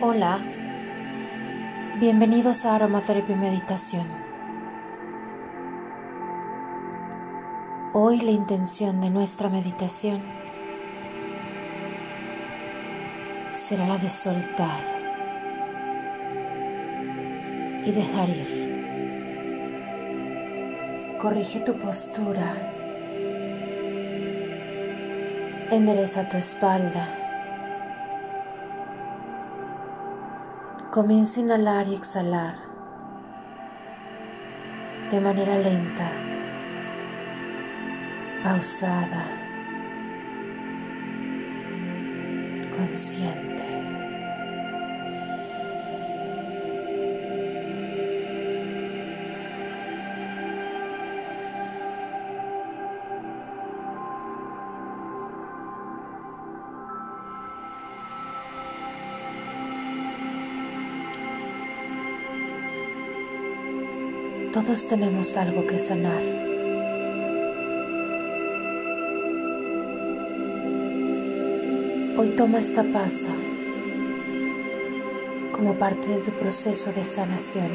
Hola, bienvenidos a Aromaterapia Meditación. Hoy la intención de nuestra meditación será la de soltar y dejar ir. Corrige tu postura, endereza tu espalda. Comienza a inhalar y exhalar de manera lenta, pausada, consciente. Todos tenemos algo que sanar. Hoy toma esta pasa como parte de tu proceso de sanación.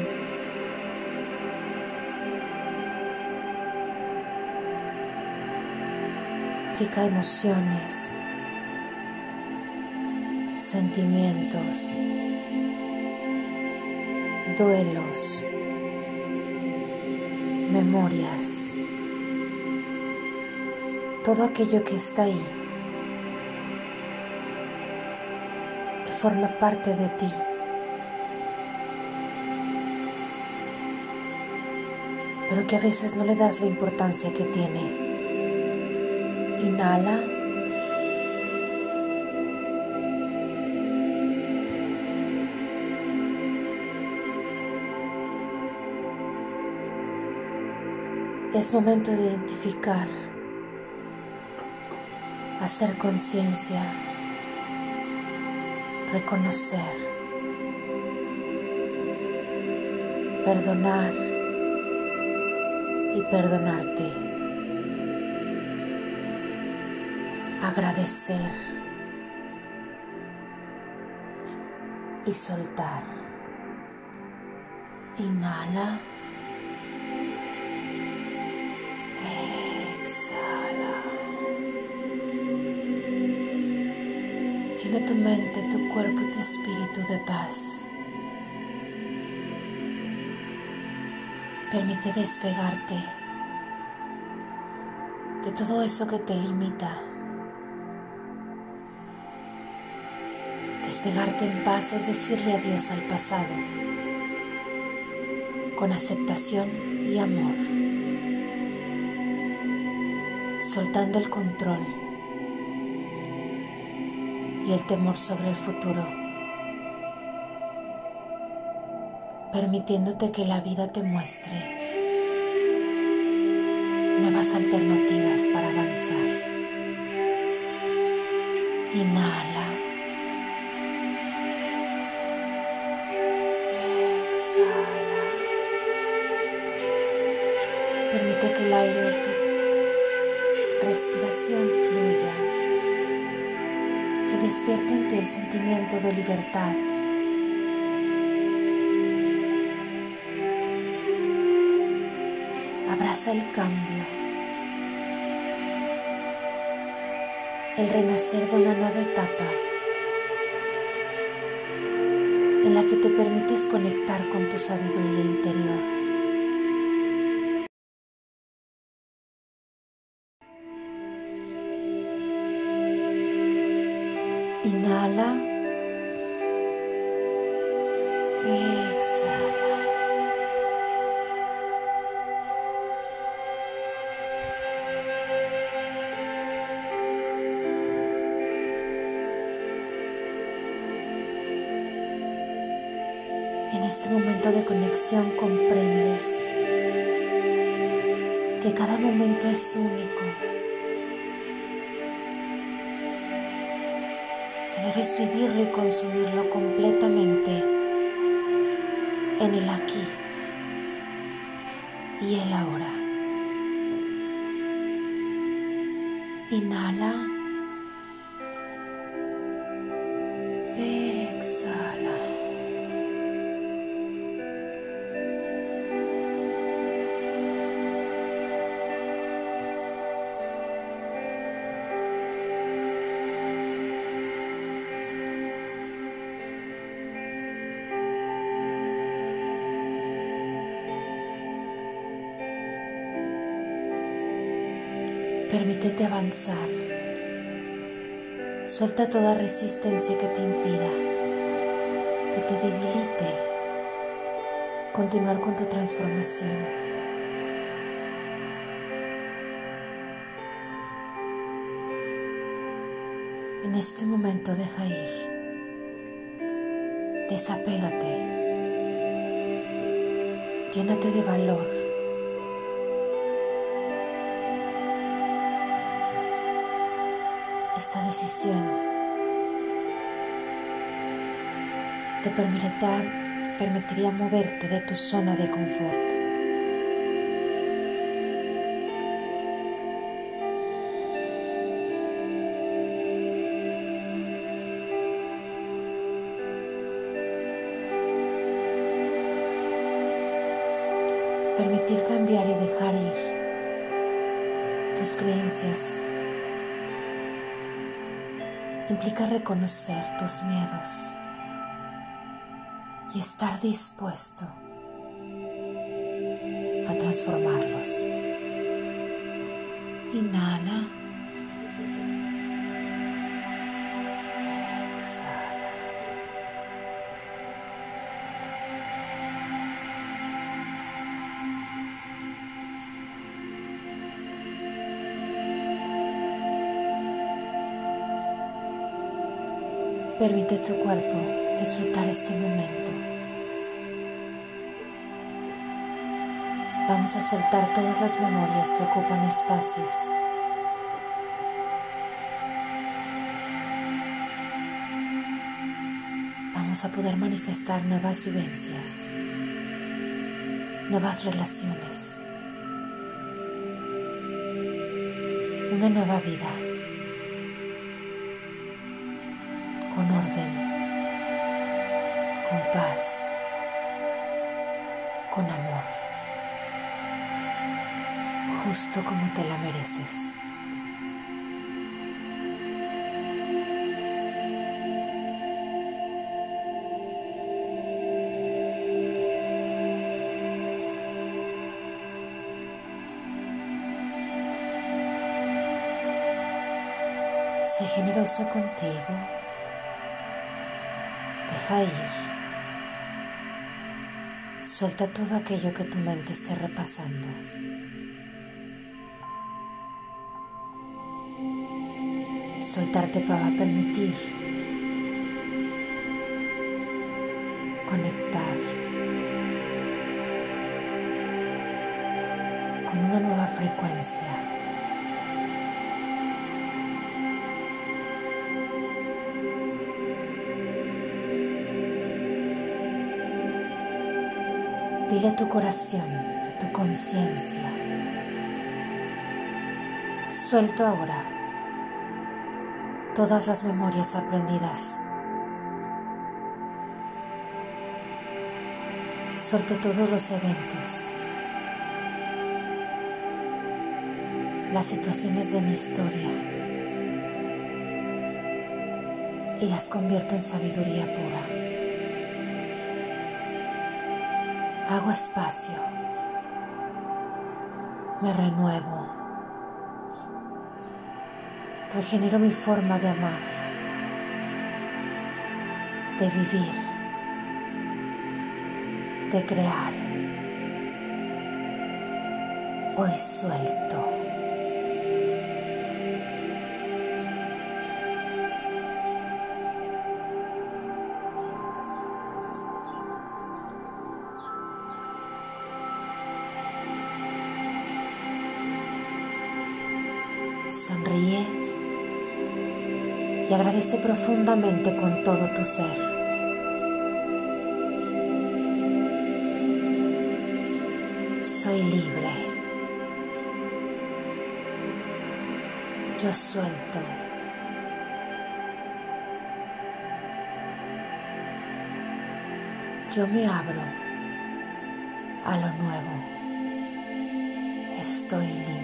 Fica emociones, sentimientos, duelos memorias, todo aquello que está ahí, que forma parte de ti. pero que a veces no le das la importancia que tiene. Inhala. Es momento de identificar, hacer conciencia, reconocer, perdonar y perdonarte, agradecer y soltar. Inhala. Tu mente, tu cuerpo y tu espíritu de paz. Permite despegarte de todo eso que te limita. Despegarte en paz es decirle adiós al pasado con aceptación y amor, soltando el control y el temor sobre el futuro, permitiéndote que la vida te muestre nuevas alternativas para avanzar. Inhala. Exhala. Permite que el aire de tu respiración fluya despierta en ti el sentimiento de libertad. Abraza el cambio, el renacer de una nueva etapa en la que te permites conectar con tu sabiduría interior. Inhala. Exhala. En este momento de conexión comprendes que cada momento es único, debes vivirlo y consumirlo completamente en el aquí y el ahora. Inhala. Exhala. Permítete avanzar. Suelta toda resistencia que te impida, que te debilite continuar con tu transformación. En este momento deja ir. Desapégate. Llénate de valor. Esta decisión te permitirá, permitiría moverte de tu zona de confort. Permitir cambiar y dejar ir tus creencias implica reconocer tus miedos y estar dispuesto a transformarlos. Inhala. Permite tu cuerpo disfrutar este momento. Vamos a soltar todas las memorias que ocupan espacios. Vamos a poder manifestar nuevas vivencias, nuevas relaciones, una nueva vida. Justo como te la mereces. Sé generoso contigo. Deja ir. Suelta todo aquello que tu mente esté repasando. Soltarte para permitir conectar con una nueva frecuencia. Dile a tu corazón, a tu conciencia, suelto ahora todas las memorias aprendidas. Suelto todos los eventos, las situaciones de mi historia y las convierto en sabiduría pura. Hago espacio. Me renuevo. Regenero mi forma de amar, de vivir, de crear. Hoy suelto. Y agradece profundamente con todo tu ser. Soy libre. Yo suelto. Yo me abro a lo nuevo. Estoy limpio.